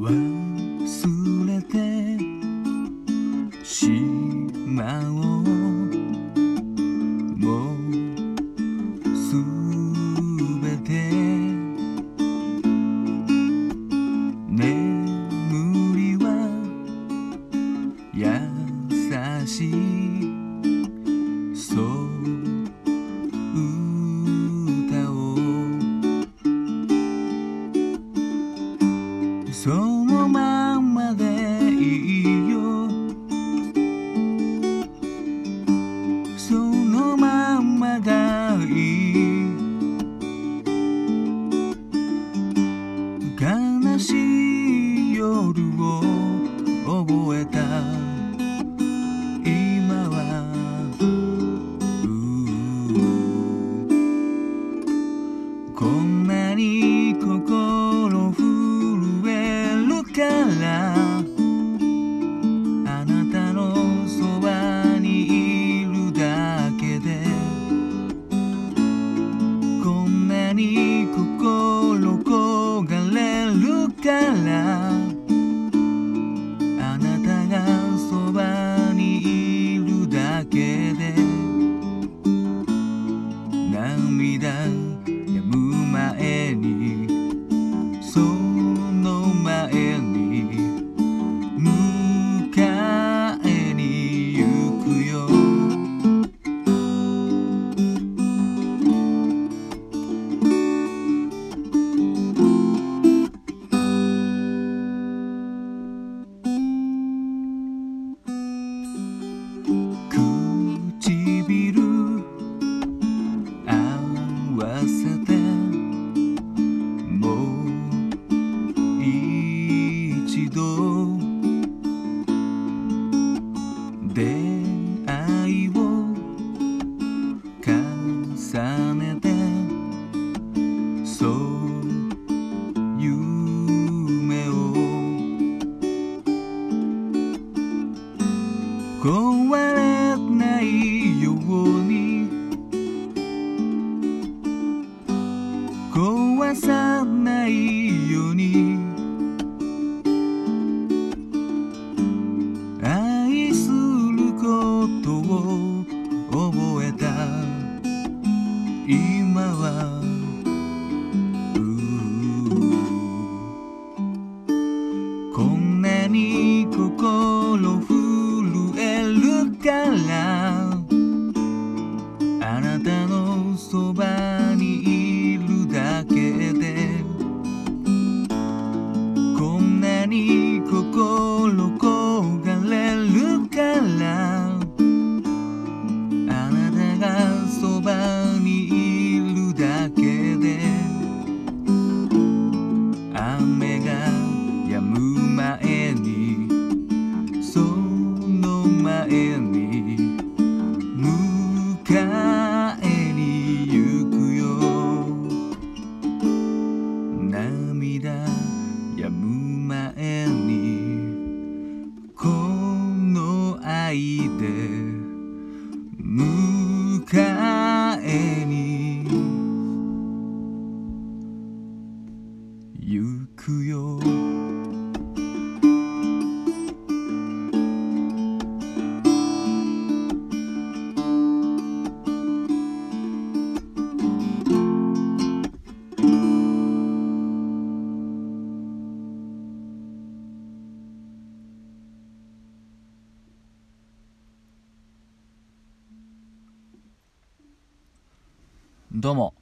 Wow. 重ねてそう夢を壊れないように壊さない any どうも。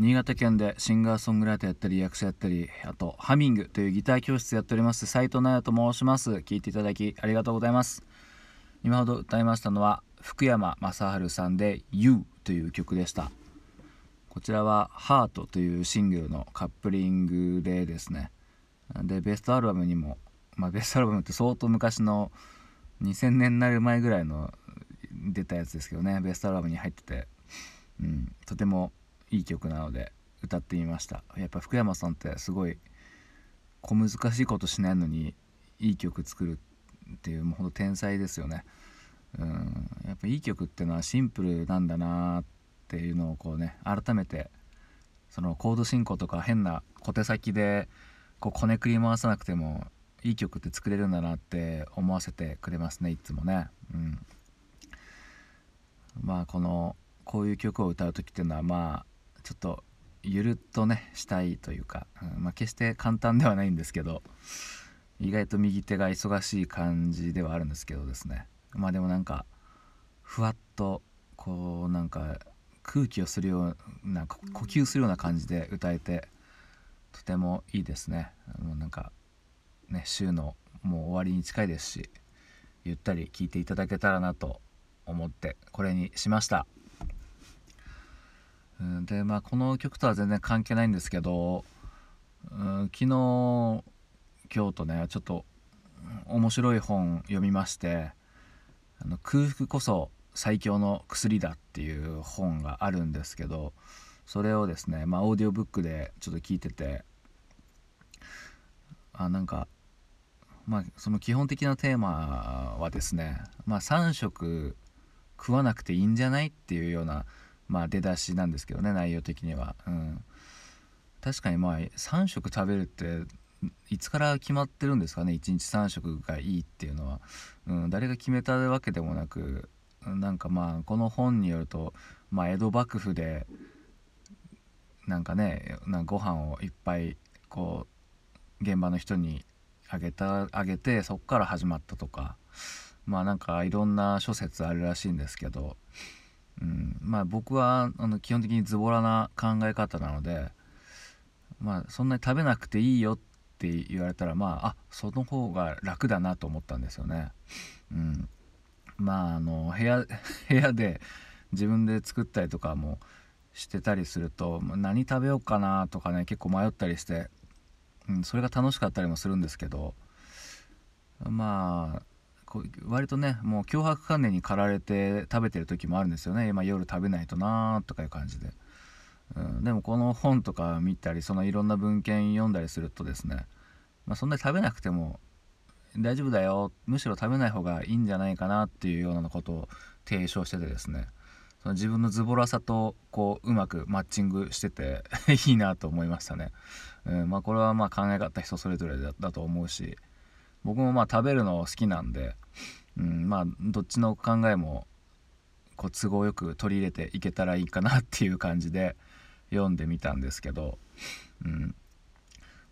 新潟県でシンガーソングライターやったり役者やったりあとハミングというギター教室やっております斉藤奈也と申します。聞いていただきありがとうございます。今ほど歌いましたのは福山雅治さんで「You」という曲でした。こちらは「ハートというシングルのカップリングでですね。でベストアルバムにもまあベストアルバムって相当昔の2000年になる前ぐらいの出たやつですけどね。ベストアルバムに入っててうん、とてもいい曲なので歌ってみました。やっぱ福山さんってすごい小難しいことしないのにいい曲作るっていうもうほんと天才ですよね。うん。やっぱいい曲っていうのはシンプルなんだなっていうのをこうね改めてそのコード進行とか変な小手先でこうこねくり回さなくてもいい曲って作れるんだなって思わせてくれますねいつもね。うん。まあこのこういう曲を歌う時っていうのはまあちょっとゆるっとねしたいというか、うん、まあ、決して簡単ではないんですけど意外と右手が忙しい感じではあるんですけどですねまあでもなんかふわっとこうなんか空気をするような呼吸するような感じで歌えてとてもいいですねもうなんかね週のもう終わりに近いですしゆったり聴いていただけたらなと思ってこれにしました。うん、でまあこの曲とは全然関係ないんですけど、うん、昨日今日とねちょっと面白い本読みましてあの空腹こそ最強の薬だっていう本があるんですけどそれをですねまあオーディオブックでちょっと聞いててあなんかまあその基本的なテーマはですねまあ3食食わなくていいんじゃないっていうようなまあ出だしなんですけどね内容的には、うん、確かにまあ3食食べるっていつから決まってるんですかね1日3食がいいっていうのは、うん、誰が決めたわけでもなくなんかまあこの本によると、まあ、江戸幕府でなんかねなんかご飯をいっぱいこう現場の人にあげたあげてそっから始まったとか。まあなんかいろんな諸説あるらしいんですけど、うん、まあ僕はあの基本的にズボラな考え方なのでまあそんなに食べなくていいよって言われたらまああその方が楽だなと思ったんですよね。うん、まああの部屋 部屋で自分で作ったりとかもしてたりすると何食べようかなとかね結構迷ったりして、うん、それが楽しかったりもするんですけどまあ割とねもう脅迫観念に駆られて食べてる時もあるんですよね。今夜食べないとなーとかいう感じで、うん、でもこの本とか見たりそのいろんな文献読んだりするとですね、まあ、そんなに食べなくても大丈夫だよむしろ食べない方がいいんじゃないかなっていうようなことを提唱しててですね。その自分のズボラさとこううまくマッチングしてて いいなと思いましたね、うんまあ、これはまあ考え方人それぞれだと思うし僕もまあ食べるの好きなんで、うん、まあどっちの考えもこう都合よく取り入れていけたらいいかなっていう感じで読んでみたんですけど、うん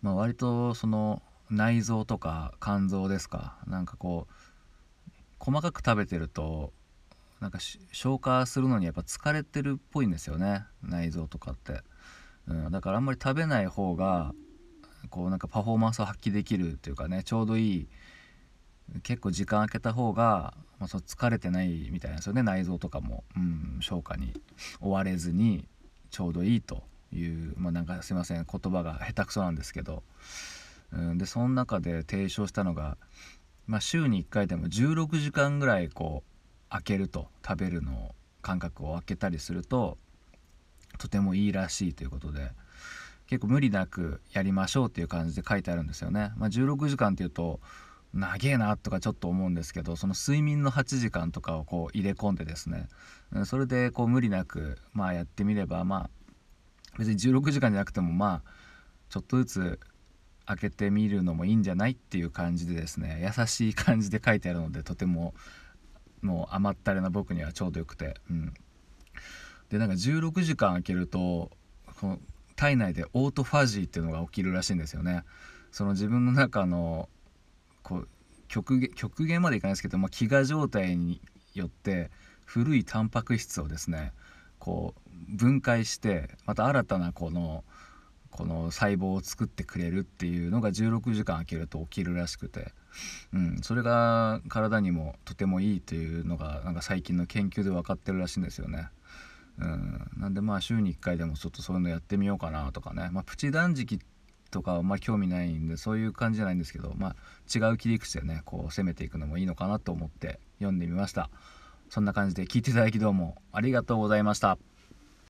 まあ、割とその内臓とか肝臓ですかなんかこう細かく食べてるとなんか消化するのにやっぱ疲れてるっぽいんですよね内臓とかって、うん、だからあんまり食べない方がこうなんかパフォーマンスを発揮できるっていうかねちょうどいい結構時間空けた方が、まあ、そ疲れてないみたいなんですよね内臓とかも、うん、消化に追われずにちょうどいいというまあなんかすいません言葉が下手くそなんですけど、うん、でその中で提唱したのが、まあ、週に1回でも16時間ぐらいこう開けると食べるの間隔を空けたりするととてもいいらしいということで。結構無理なくやりましょうっていう感じで書いてあるんですよね。まあ、16時間っていうと長えなとかちょっと思うんですけどその睡眠の8時間とかをこう入れ込んでですね。それでこう無理なくまあやってみればまあ別に16時間じゃなくてもまあちょっとずつ開けてみるのもいいんじゃないっていう感じでですね。優しい感じで書いてあるのでとてももう甘ったれな僕にはちょうどよくて。うん。でなんか16時間開けるとこの体内でオートファジーっていうのが起きるらしいんですよね。その自分の中のこう極限極限までいかないですけど、まあ、飢餓状態によって古いタンパク質をですねこう分解してまた新たなこのこの細胞を作ってくれるっていうのが16時間空けると起きるらしくて、うん、それが体にもとてもいいというのがなんか最近の研究で分かってるらしいんですよね。うん、なんでまあ週に1回でもちょっとそういうのやってみようかなとかね、まあ、プチ断食とかあんまり興味ないんでそういう感じじゃないんですけど、まあ、違う切り口でねこう攻めていくのもいいのかなと思って読んでみました。そんな感じで聞いていただきどうもありがとうございました。